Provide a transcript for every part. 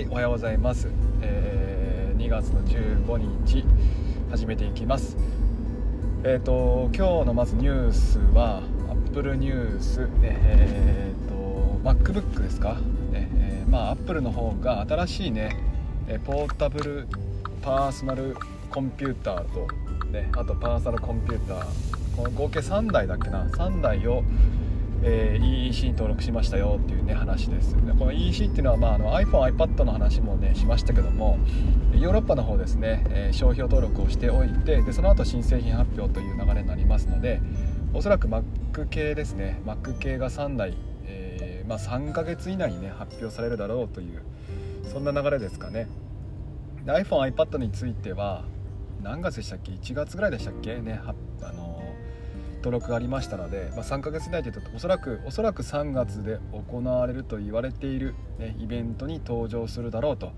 はいおはようございます、えー、2月の15日始めていきます。えっ、ー、と今日のまずニュースは Apple ニュース。えっ、ー、と MacBook ですか、ねえー、まあ Apple の方が新しいねポータブルパーソナルコンピューターとねあとパーソナルコンピューター。この合計3台だっけな？3台をえー、EEC に登録しましたよっていうね話です。この EEC っていうのは、まあ、あの iPhone、iPad の話もねしましたけどもヨーロッパの方ですね、えー、商標登録をしておいてでその後新製品発表という流れになりますのでおそらく Mac 系ですね Mac 系が3台、えー、まあ、3ヶ月以内にね発表されるだろうというそんな流れですかね。iPhone、iPad については何月でしたっけ？1月ぐらいでしたっけ？ねあの登録がありましたので、まあ、3ヶ月以内というとおそらくおそらく3月で行われると言われている、ね、イベントに登場するだろうと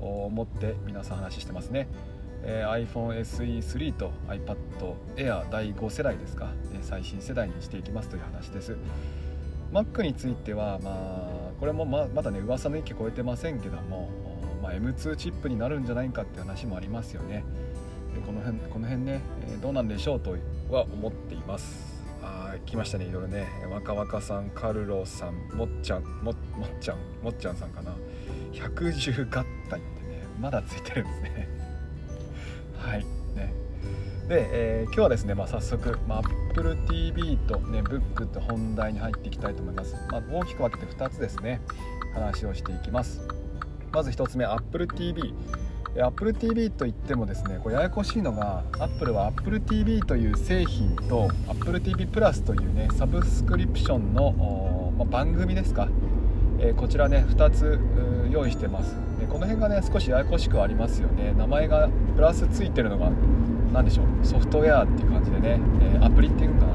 思って皆さん話してますね、えー、iPhone SE3 と iPad Air 第5世代ですか、ね、最新世代にしていきますという話です。Mac についてはまあこれもままだね噂の域超えてませんけども、まあ、M2 チップになるんじゃないかっていう話もありますよね。この辺この辺ね、えどうなんでしょうとは思っています。あ来ましたねいろいろね。若々さんカルロさんもっちゃんもっちゃんもっちゃんさんかな。百獣合体ってねまだついてるんですね。はいね。で、えー、今日はですね、まあ、早速、まあ、Apple TV と、ね、Book と本題に入っていきたいと思います、まあ、大きく分けて2つですね話をしていきます。まず1つ目 Apple TV Apple TV といってもですねこれややこしいのが Apple は Apple TV という製品と Apple TV プラスというねサブスクリプションの、ま番組ですか、えー、こちらね2つ用意してます。でこの辺がね少しややこしくありますよね。名前がプラスついてるのが何でしょう。ソフトウェアっていう感じでね、えー、アプリっていうのかな。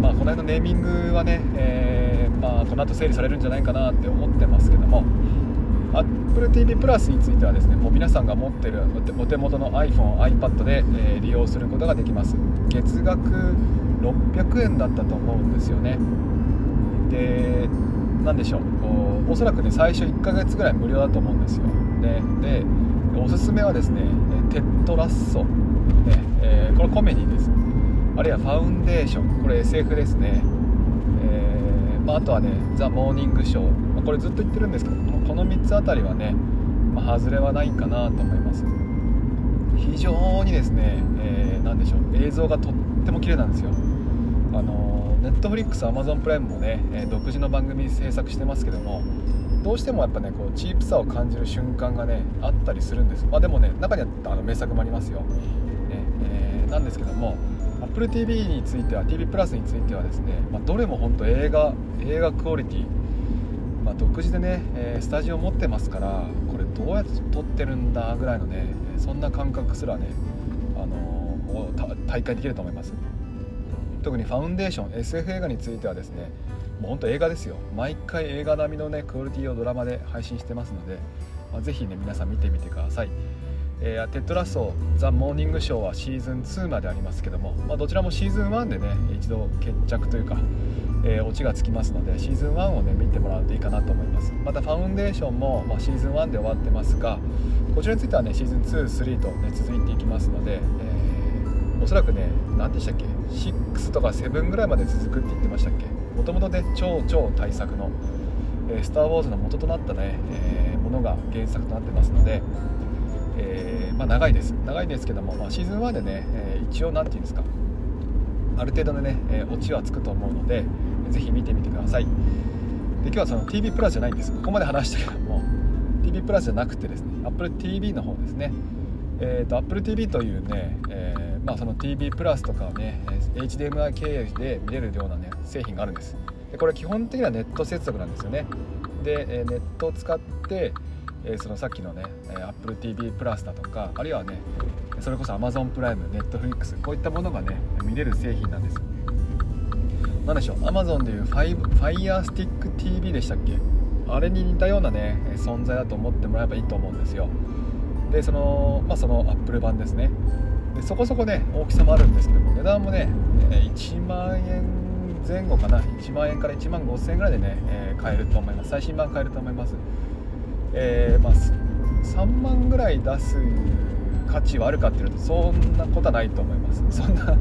まあこの辺のネーミングはね、えー、まあ、この後整理されるんじゃないかなって思ってますけども。Apple TV プラスについてはですねもう皆さんが持ってるお手元の iPhone、iPad で、えー、利用することができます。月額600円だったと思うんですよね。で何でしょう。おそらくね最初1ヶ月ぐらい無料だと思うんですよ、ね、でおすすめはですねテッドラッソ、ねえー、これコメディです。あるいはファウンデーション。これ SF ですね、えまあ、とはね The Morning Show。これずっと言ってるんですけどの3つあたりはね、まあ、外れはないかなと思います。非常にですね、えー、何でしょう映像がとっても綺麗なんですよ。あの Netflix Amazon Prime もね、え独自の番組制作してますけどもどうしてもやっぱねこうチープさを感じる瞬間がねあったりするんです。まあでもね中にはあの名作もありますよ、ねえー、なんですけども AppleTV については TV プラスについてはですね、まあ、どれも本当映画映画クオリティまあ、独自でね、えー、スタジオ持ってますからこれどうやって撮ってるんだぐらいのねそんな感覚すらね、あのー、体感できると思います。特にファウンデーション SF 映画についてはですねもうほんと映画ですよ。毎回映画並みのねクオリティをドラマで配信してますので、まあ、ぜひね皆さん見てみてくださいえー、 Ted Lasso The Morning Show はシーズン2までありますけども、まあ、どちらもシーズン1でね一度決着というかえー、オチがつきますのでシーズン1をね見てもらうといいかなと思います。またファウンデーションも、まあ、シーズン1で終わってますがこちらについてはねシーズン23とね続いていきますので、えー、おそらくね何でしたっけ6とか7ぐらいまで続くって言ってましたっけもともとね超超大作の、えー、スター・ウォーズの元となったね、えー、ものが原作となってますのでえー、まあ、長いです。長いですけども、まあ、シーズン1でね、え、一応何て言うんですかある程度のね、え、オチはつくと思うので、ぜひ見てみてください。で今日はその TV プラスじゃないんです。ここまで話したけども TV プラスじゃなくてですね Apple TV の方ですね。えーと、Apple TV というね、えー、まあ、その TV プラスとかをね HDMI 経由で見れるようなね製品があるんです。でこれ基本的にはネット接続なんですよね。で、えネットを使って、えそのさっきのね Apple TV プラスだとかあるいはねそれこそ Amazon プライム Netflix こういったものがね見れる製品なんです何でしょう Amazon でいう Fire Stick TV でしたっけ？あれに似たようなね存在だと思ってもらえばいいと思うんですよ。でそのまあその Apple 版ですね。でそこそこね大きさもあるんですけども値段もね1万円前後かな？1万円から1万5000円ぐらいでね、え、買えると思います。最新版買えると思います。えー、まあ、3万ぐらい出す価値はあるかっていうとそんなことはないと思います。そんな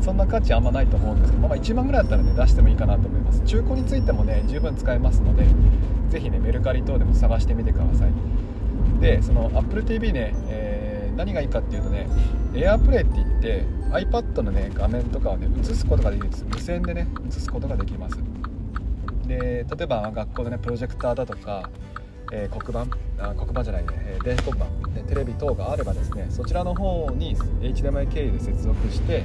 そんな価値あんまないと思うんです。けど、まあ、1万ぐらいだったらね出してもいいかなと思います。中古についてもね十分使えますので是非ねメルカリ等でも探してみてください。でその AppleTV ね、えー、何がいいかっていうとね AirPlay って言って iPad のね画面とかをね映すことができるんです。無線でね映すことができます。で例えば学校のねプロジェクターだとかえー、黒板あ黒板じゃないね、えー、電子黒板、ね、テレビ等があればですねそちらの方に HDMI 経由で接続して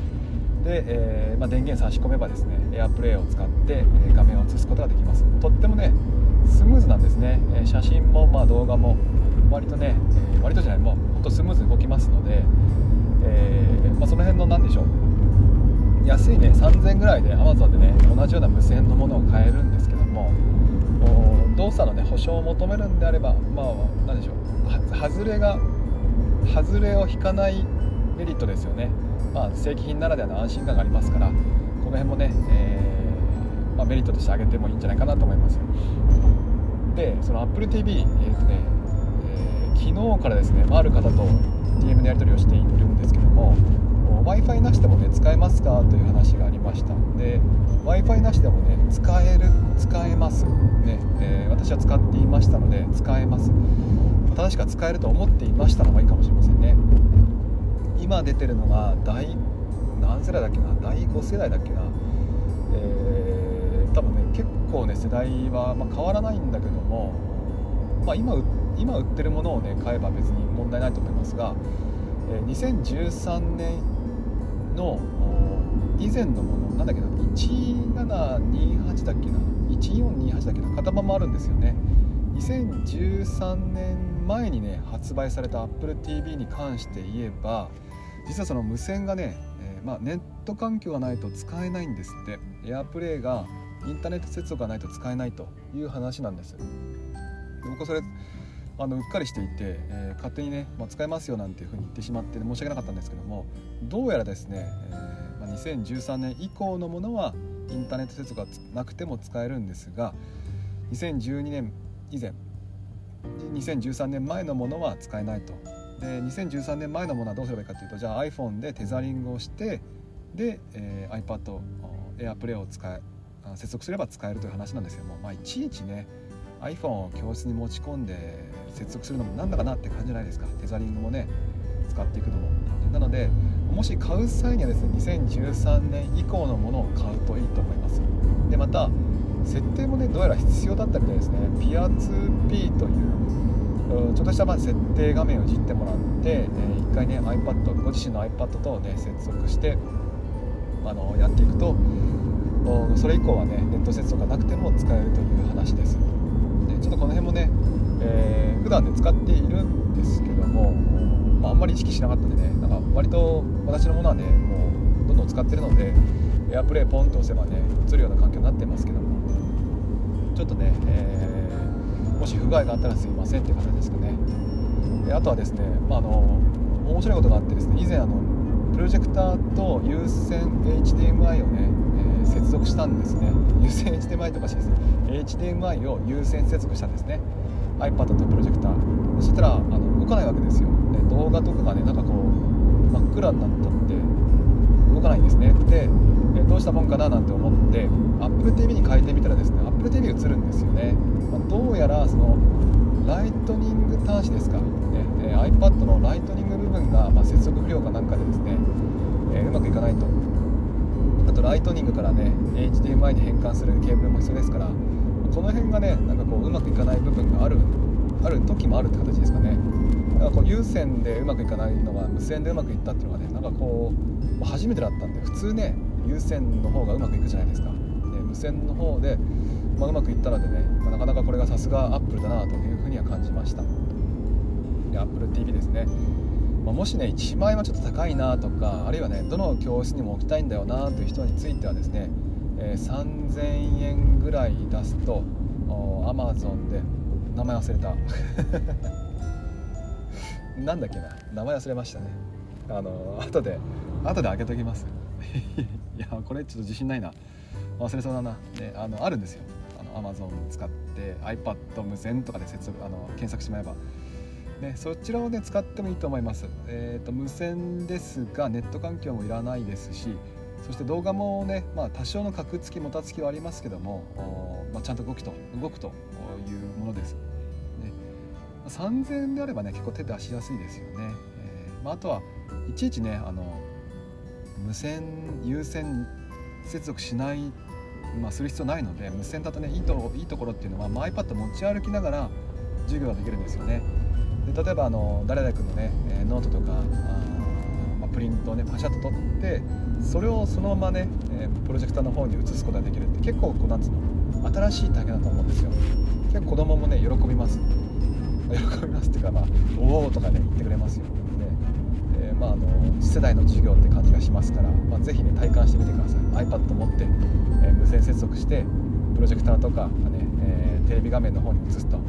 で、えー、まあ、電源差し込めばですね AirPlay を使って、え画面を映すことができます。とってもねスムーズなんですね、え写真もまあ動画も割とね、え割とじゃないもうほんとスムーズに動きますので、えまあ、その辺の何でしょう。安いね3000ぐらいで Amazon でね同じような無線のものを買えるんですけども動作のね保証を求めるんであればまあ何でしょう外れが外れを引かないメリットですよね、まあ、正規品ならではの安心感がありますからこの辺もね、えー、まあ、メリットとして挙げてもいいんじゃないかなと思いますでその AppleTV、えーとねえー、昨日からですね、まあ、ある方と DM のやり取りをしているんですけども w i f i なしでもね使えますかという話がありましたで w i f i なしでもね使える使えます。ね、えー、私は使っていましたので使えます。正しくは使えると思っていましたのがいいかもしれませんね。今出てるのが第何世代だっけな？第5世代だっけな？えー、多分ね結構ね世代は、まあ、変わらないんだけども、まあ、今今売ってるものをね買えば別に問題ないと思いますが、えー、2013年の以前のものなんだっけな1728だっけな1428だっけな型番もあるんですよね。2013年前にね発売された AppleTV に関して言えば実はその無線がね、えー、まあ、ネット環境がないと使えないんですって。AirPlay がインターネット接続がないと使えないという話なんです。で僕はそれあのうっかりしていて、えー、勝手にね、まあ、使えますよなんていうふうに言ってしまって、申し訳なかったんですけどもどうやらですね、えー、2013年以降のものはインターネット接続がなくても使えるんですが2012年以前2013年前のものは使えないと。で2013年前のものはどうすればいいかというとじゃあ iPhone でテザリングをしてで、えー、iPad AirPlay を使え接続すれば使えるという話なんですよも、まあ、いちいちね iPhone を教室に持ち込んで接続するのもなんだかなって感じじゃないですか。テザリングもね使っていくのも。なのでもし買う際にはですね2013年以降のものを買うといいと思います。でまた設定もねどうやら必要だったみたいですね。ピア 2P というちょっとしたま設定画面をいじってもらって、えー、1回ね iPad ご自身の iPad とね接続してあのやっていくとそれ以降はねネット接続がなくても使えるという話です。でちょっとこの辺もねえー、普段で使っているんですけども、まあ、あんまり意識しなかったんでねなんか割と私のものはねもうどんどん使ってるのでエアプレイポンと押せばね映るような環境になってますけども。ちょっとね、えー、もし不具合があったらすいませんっていう形ですかね。であとはですね、まあ、あの面白いことがあってですね以前あのプロジェクターと有線 HDMI をね、えー、接続したんですね。有線 HDMI とかしてですね。HDMI を有線接続したんですね。iPad とプロジェクター。そしたらあの動かないわけですよ。で動画とかがねなんかこう真っ暗になっちゃって動かないんですね。でえどうしたもんかななんて思って AppleTV に変えてみたらですね AppleTV 映るんですよね、まあ、どうやらそのライトニング端子ですか、ねえ iPad のライトニング部分が、まあ、接続不良かなんかでですね、え、うまくいかないと。あとライトニングからね HDMI に変換するケーブルも必要ですからこの辺がねなんかこううまくいかない部分があるある時もあるって形ですかね。だからこう有線でうまくいかないのが無線でうまくいったっていうのがねなんかこう初めてだったんで普通ね有線の方がうまくいくじゃないですか。で無線の方で、まあ、うまくいったのでね、まあ、なかなかこれがさすがアップルだなというふうには感じました。で AppleTV ですね。まもしね1万円はちょっと高いなとかあるいはねどの教室にも置きたいんだよなという人についてはですねえー、3000円ぐらい出すとアマゾンで名前忘れた。なんだっけな。名前忘れましたね。あの後で後で開けときます。いやこれちょっと自信ないな。忘れそうだな。であのあるんですよ。あの Amazon 使って iPad 無線とかで接続あの検索しまえば、ね、そちらをね使ってもいいと思います、えーと、無線ですがネット環境もいらないですしそして動画もね、まあ、多少の格付きもたつきはありますけども、まあ、ちゃんと動きと動くというものです、ね、3000円であればね結構手出しやすいですよね、えーまあ、あとはいちいちねあの無線有線接続しない、まあ、する必要ないので無線だとねいいといいところっていうのは、まあ、iPad 持ち歩きながら授業ができるんですよね。で例えばあの誰々君のねノートとか、あ、プリントをねパシャッと取ってそれをそのままねえプロジェクターの方に移すことができるって結構こうなんつうの新しい体験だと思うんですよ。結構子供もね喜びます。喜びますっていうかまあおおとかね言ってくれますよ。まあ、あの次世代の授業って感じがしますから、まあ、ぜひね体感してみてください。iPad 持って、えー、無線接続してプロジェクターとか、ねえー、テレビ画面の方に映すと。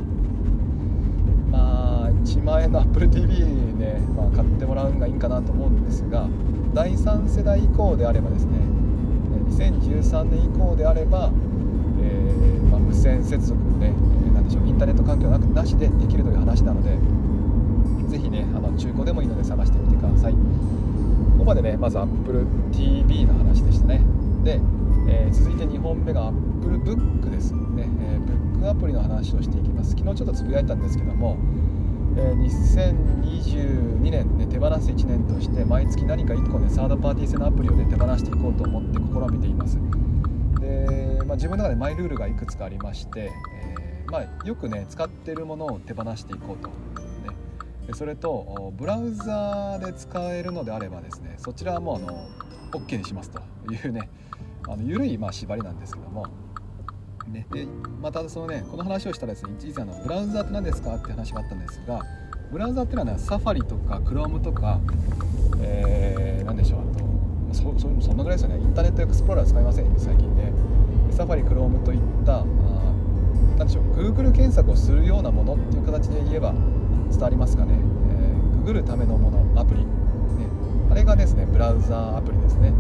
まあ1万円の AppleTV ね、まあ、買ってもらうのがいいんかなと思うんですが第3世代以降であればですね2013年以降であれば、えー、まあ、無線接続もねえ何でしょうインターネット環境なくなしでできるという話なのでぜひねあの中古でもいいので探してみてください。ここまでねまず AppleTV の話でしたね。で、えー、続いて2本目が AppleBook ですね、えー、ブックアプリの話をしていきます。昨日ちょっとつぶやいたんですけども、え、2022年ね手放す1年として毎月何か1個ねサードパーティー製のアプリをね手放していこうと思って試みています。で、まあ、自分の中でマイルールがいくつかありまして、えー、まあ、よくね使ってるものを手放していこうと。ね。それとブラウザーで使えるのであればですねそちらはもうあの OK にしますというねあの緩いまあ縛りなんですけども、ね、でまたそのねこの話をしたらですね以前のブラウザーって何ですかって話があったんですがブラウザーっていうのは、ね、サファリとか Chrome とか、えー、何でしょうあとそそそんなぐらいですよね。インターネットエクスプローラー使いません最近ね。サファリ Chrome といったあ何でしょう Google 検索をするようなものっていう形で言えば伝わりますかね、えー、ググるためのものアプリ、ね、あれがですねブラウザーアプリですね。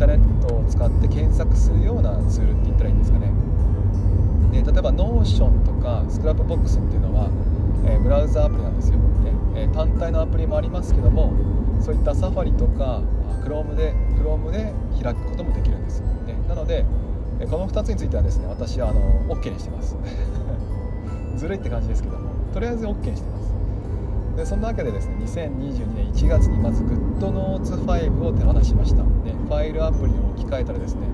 ターネットを使って検索するようなツールって言ったらいいんですかね。で例えば Notion とか Scrapbox っていうのは、えー、ブラウザアプリなんですよ、ねえー、単体のアプリもありますけどもそういったサファリとか Chrome で Chrome で開くこともできるんです、ね、なのでこの2つについてはですね私はあの OK にしてます。ずるいって感じですけどもとりあえず OK にしてます。でそんなわけでですね2022年1月にまず GoodNotes5 を手放しました、ファイルアプリを置き換えたらですね、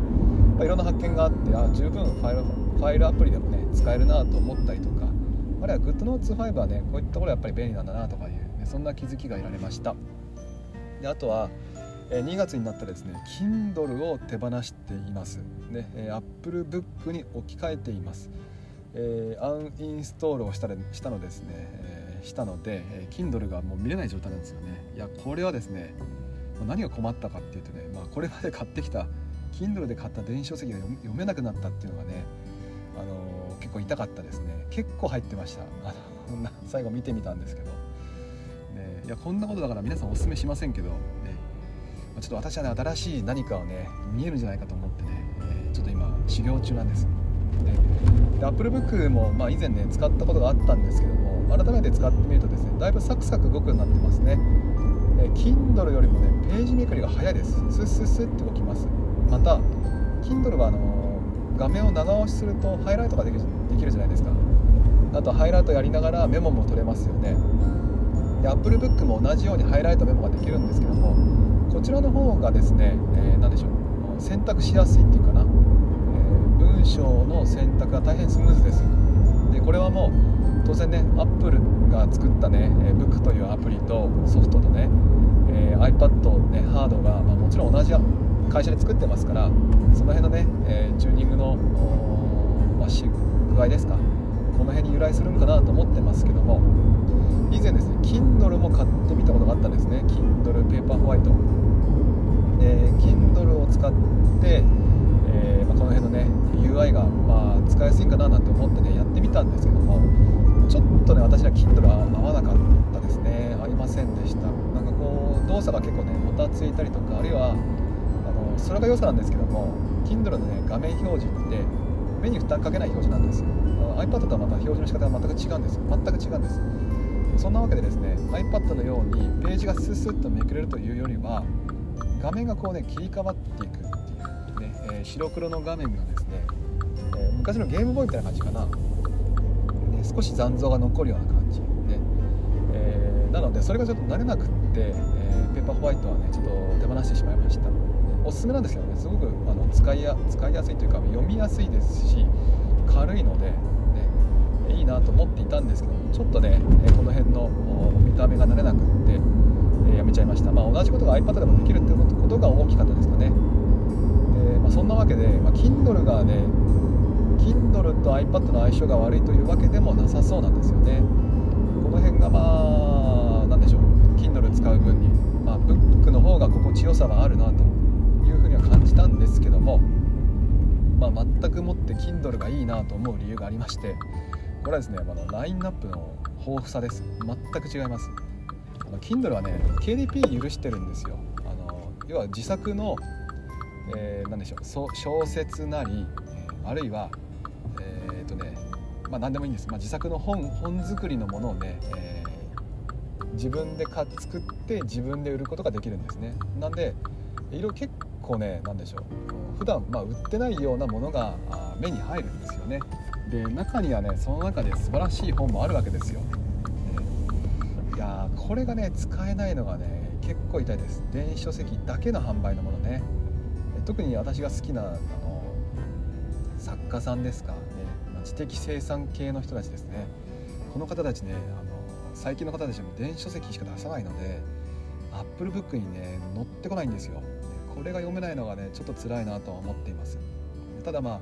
ま、いろんな発見があってあ十分ファイルファイルアプリでもね使えるなと思ったりとかあるいは GoodNotes5 はねこういったところやっぱり便利なんだなとかいう、ね、そんな気づきが得られました。であとは2月になったらですね Kindle を手放しています、ね、Apple Book に置き換えています。えー、アンインストールをしたしたのですね、えー、したので、え、Kindle がもう見れない状態なんですよね。いやこれはですね何が困ったかっていうとね、まあ、これまで買ってきた Kindle で買った電子書籍が読めなくなったっていうのがね、あのー、結構痛かったですね。結構入ってました。あの 最後見てみたんですけど、ね、いやこんなことだから皆さんおすすめしませんけど、ね、ちょっと私はね新しい何かをね見えるんじゃないかと思ってね、えー、ちょっと今修行中なんです。で AppleBook もまあ以前ね使ったことがあったんですけども改めて使ってみるとですねだいぶサクサク動くようになってますね。え Kindle よりもねページめくりが早いです。スッスッスッって動きます。また Kindle はあの画面を長押しするとハイライトができるできるじゃないですか。あとハイライトやりながらメモも取れますよね。で AppleBook も同じようにハイライトメモができるんですけどもこちらの方がですね、えー、何でしょう選択しやすいっていうかな。えー、文章の選択が大変スムーズです。でこれはもう当然ねアップルが作ったね Book というアプリとソフトとね、えー、iPad ねハードが、まあ、もちろん同じ会社で作ってますからその辺のね、えー、チューニングの、まあ、具合ですかこの辺に由来するんかなと思ってますけども以前ですね Kindle も買ってみたことがあったんですね。Kindle Paperwhite で Kindle を使ってえー、まあ、この辺のね UI がまあ使いやすいかななんて思ってねやってみたんですけどもちょっとね私は Kindle は合わなかったですね。合いませんでした。なんかこう動作が結構ねもたついたりとかあるいはあのそれが良さなんですけども Kindle のね画面表示って目に負担かけない表示なんですよ。iPad とはまた表示の仕方が全く違うんです全く違うんですそんなわけでですね iPad のようにページがスッスッとめくれるというよりは画面がこうね切り替わっていくっていうね、えー、白黒の画面がですね、えー、昔のゲームボーイみたいな感じかな、少し残像が残るような感じ。ね、えー、なのでそれがちょっと慣れなくって、えペーパーホワイトはねちょっと手放してしまいました。おすすめなんですけどねすごくあの使いや使いやすいというか読みやすいですし軽いので、ね、いいなと思っていたんですけどちょっとねこの辺の見た目が慣れなくって、えやめちゃいました。まあ同じことが iPad でもできるってことが大きかったですかね。で、まあ、そんなわけで、まあ、Kindle がね Kindle と iPad の相性が悪いというわけでもなさそうなんですよね。この辺がまあ何でしょう。Kindle 使う分に、まあ、ブックの方が心地よさはあるなというふうには感じたんですけども、まあ、全くもって Kindle がいいなと思う理由がありましてこれはですね、あのラインナップの豊富さです。全く違います。あの Kindle はね KDP 許してるんですよ。あの要は自作の、えー、何でしょう。小説なり、え、あるいはー、とねまあ何でもいいんです、まあ、自作の本本作りのものをね、えー、自分で作って自分で売ることができるんですね。なんで色結構ね何でしょう。普段まあ売ってないようなものが目に入るんですよね。で中にはねその中で素晴らしい本もあるわけですよ、ね、いやこれがね使えないのがね結構痛いです。電子書籍だけの販売のものね。特に私が好きなあの作家さんですか、ね、知的生産系の人たちですね。この方たちねあの最近の方たちも電子書籍しか出さないのでアップルブックにね載ってこないんですよ。これが読めないのがねちょっと辛いなとは思っています。ただまあ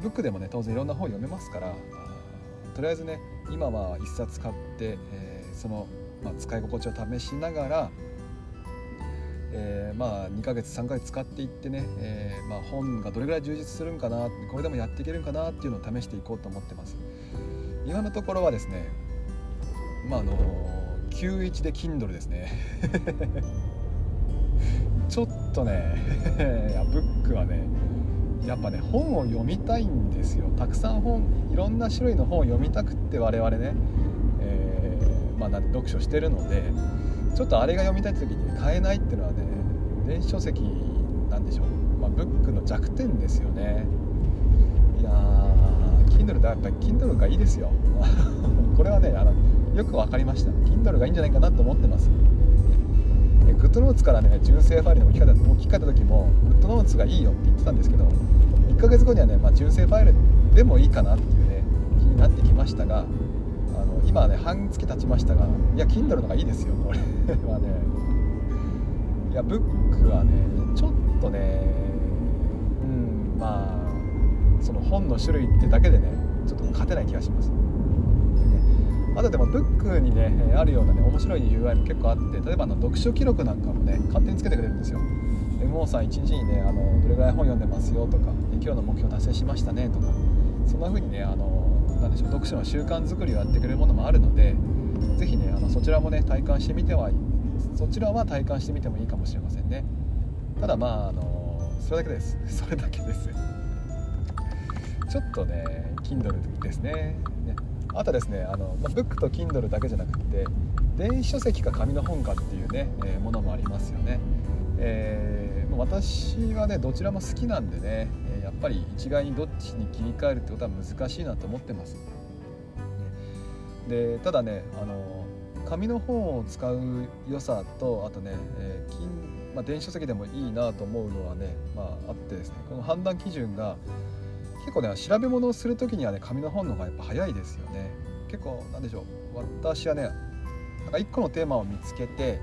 ブックでもね当然いろんな本読めますからとりあえずね今は1冊買って、えー、その、まあ、使い心地を試しながら、えー、まあ2ヶ月3ヶ月使っていってね、えー、まあ、本がどれぐらい充実するんかなこれでもやっていけるんかなっていうのを試していこうと思ってます。今のところはですねまああの91で Kindle ですね。ちょっとね いやブックはねやっぱね本を読みたいんですよ。たくさん本いろんな種類の本を読みたくって我々ね、えー、まあ、読書してるのでちょっとあれが読みたい時に買えないっていうのはね電子書籍なんでしょう、まあ、ブックの弱点ですよね。いやー Kindle だやっぱり Kindle がいいですよ。これはねあのよく分かりました。Kindle がいいんじゃないかなと思ってます。グッドノーツからね純正ファイルに置き換えた置き換えた時もグッドノーツがいいよって言ってたんですけど1ヶ月後にはね、まあ、純正ファイルでもいいかなっていうね気になってきましたが今はね半月経ちましたがいや Kindle の方がいいですよこれ。はね。いやブックはねちょっとねうんまあその本の種類ってだけでねちょっと勝てない気がします。あとでもブックにねあるようなね面白い UI も結構あって例えばの読書記録なんかもね勝手につけてくれるんですよ。MO さん1日にねあのどれぐらい本読んでますよとか今日の目標達成しましたねとかそんな風にねあのなんでしょう。読書の習慣づくりをやってくれるものもあるので是非ねあのそちらもね体感してみてはそちらは体感してみてもいいかもしれませんね。ただまああのそれだけです。それだけです。ちょっとね Kindle ですね。ね。あとですねあの、まブックと Kindle だけじゃなくて電子書籍か紙の本かっていうね、えー、ものもありますよね、えー、私はねどちらも好きなんでねやっぱり一概にどっちに切り替えるってことは難しいなと思ってます。でただねあの紙の本を使う良さとあとね、えー金まあ、電子書籍でもいいなと思うのはね、まあ、あってですねこの判断基準が結構ね調べ物をする時にはね紙の本の方がやっぱ早いですよね。結構なんでしょう私はねなんか1個のテーマを見つけて、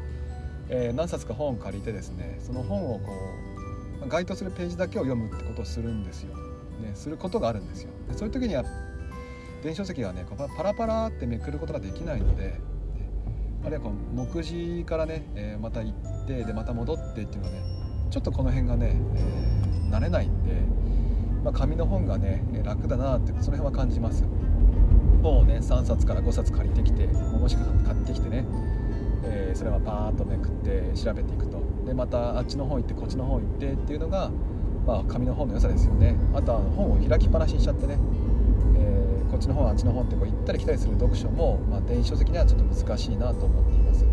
えー、何冊か本を借りてですねその本をこう該当するページだけを読むってことをするんですよ、ね、することがあるんですよ。でそういう時には電子書籍はねパラパラってめくることができないのであるいはこう目次からね、えー、また行ってでまた戻ってっていうのはねちょっとこの辺がね、えー、慣れないんでまあ、紙の本がね楽だなってその辺は感じます。本をね3冊から5冊借りてきてもしくは買ってきてね、えー、それはパーッとめくって調べていくと。でまたあっちの方行ってこっちの方行ってっていうのが、まあ、紙の本の良さですよね。あとは本を開きっぱなしにしちゃってね、えー、こっちの本あっちの本ってこう行ったり来たりする読書も、まあ、電子書籍にはちょっと難しいなと思っています、ね、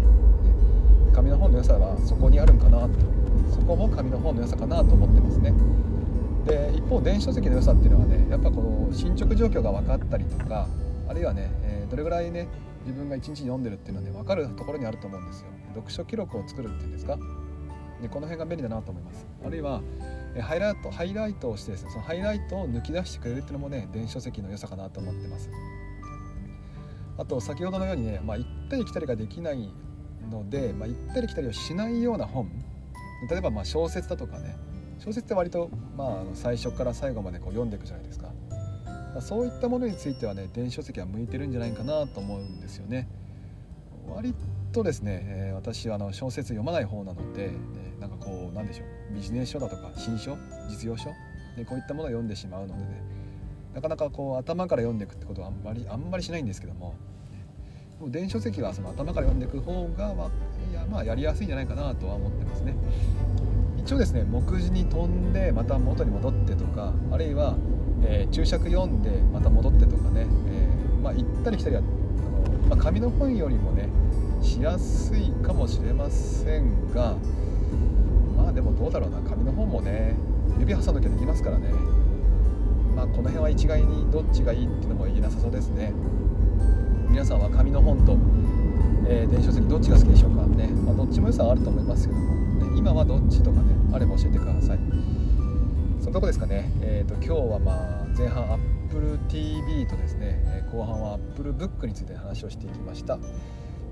紙の本の良さはそこにあるんかなと。そこも紙の本の良さかなと思ってますね。で一方電子書籍の良さっていうのはねやっぱこの進捗状況が分かったりとかあるいはね、えー、どれぐらいね自分が一日読んでるっていうのはね分かるところにあると思うんですよ。読書記録を作るっていうんですか？でこの辺が便利だなと思います。あるいはハイライトハイライトをしてですねそのハイライトを抜き出してくれるっていうのもね電子書籍の良さかなと思ってます。あと先ほどのようにね、まあ、行ったり来たりができないので、まあ、行ったり来たりをしないような本。例えばまあ小説だとかね。小説って割とまあ最初から最後までこう読んでいくじゃないですか。そういったものについてはね電子書籍は向いてるんじゃないかなと思うんですよね割とですね、え、私はあの小説読まない方なので、ね、なんかこうなんでしょうビジネス書だとか新書実用書、ね、こういったものを読んでしまうのでねなかなかこう頭から読んでいくってことはあんまりあんまりしないんですけども、電子書籍はその頭から読んでいく方が、まあ、いやまあやりやすいんじゃないかなとは思ってますね。一応ですね目次に飛んでまた元に戻ってとかあるいは、えー、注釈読んでまた戻ってとかね、えー、まあ、行ったり来たりはあの、まあ、紙の本よりもねしやすいかもしれませんがまあでもどうだろうな紙の本もね指挟んどきゃできますからね。まあこの辺は一概にどっちがいいっていうのも言えなさそうですね。皆さんは紙の本と、えー、電子書籍どっちが好きでしょうかね、まあ、どっちも良さはあると思いますけどもね今はどっちとかねあれば教えてください。そのとこですかね。えっ、ー、と今日はまあ前半 AppleTV とですね後半は AppleBook について話をしていきました。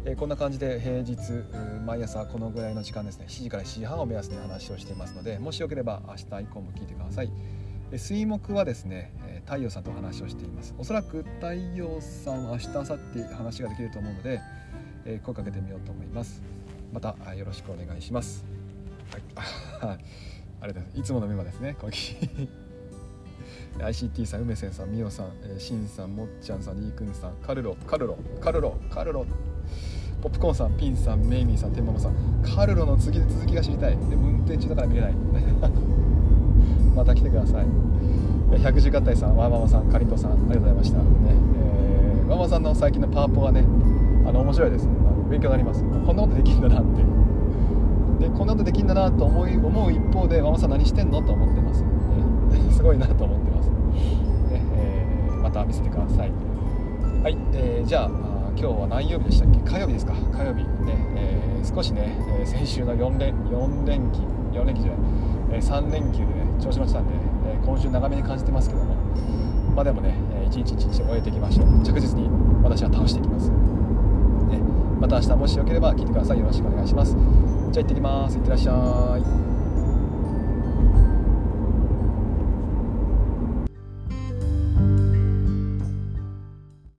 えこんな感じで平日毎朝このぐらいの時間ですね7時から7時半を目安に話をしていますのでもしよければ明日以降も聞いてください。水木はですね太陽さんと話をしています。おそらく太陽さん明日明後日話ができると思うので声かけてみようと思います。またよろしくお願いします。はい、ありがとうございます。いつものメンバーですね。ICT さん、梅先さん、みおさん、えー、しんさん、もっちゃんさん、にーくんさん、カルロ、カルロ、カルロ、カルロ、ポップコーンさん、ピンさん、メイミーさん、てんままさん、カルロの次続きが知りたい。でも運転中だから見れない。また来てください。百十合体さん、ワーママさん、かりんとさん、ありがとうございました。ねえー、ママさんの最近のパワポはね、あの面白いです、ね勉強になります。こんなことできるんだなって。でこんなことできんだなと思い思う一方でママさん何してんの？と思ってます、ね、すごいなと思ってます、ねえー、また見せてください。はい、えー、じゃあ今日は何曜日でしたっけ？火曜日ですか。火曜日。ね、えー、少しね、えー、先週の4連 ,4 連休4連休じゃない、えー、3連休でね調子乗ってたんで、えー、今週長めに感じてますけども。まあでもね、えー、一日一日終えていきましょう。着実に私は倒していきます、ね、また明日もしよければ聞いてください。よろしくお願いします。じゃあ行ってきます。いってらっしゃい。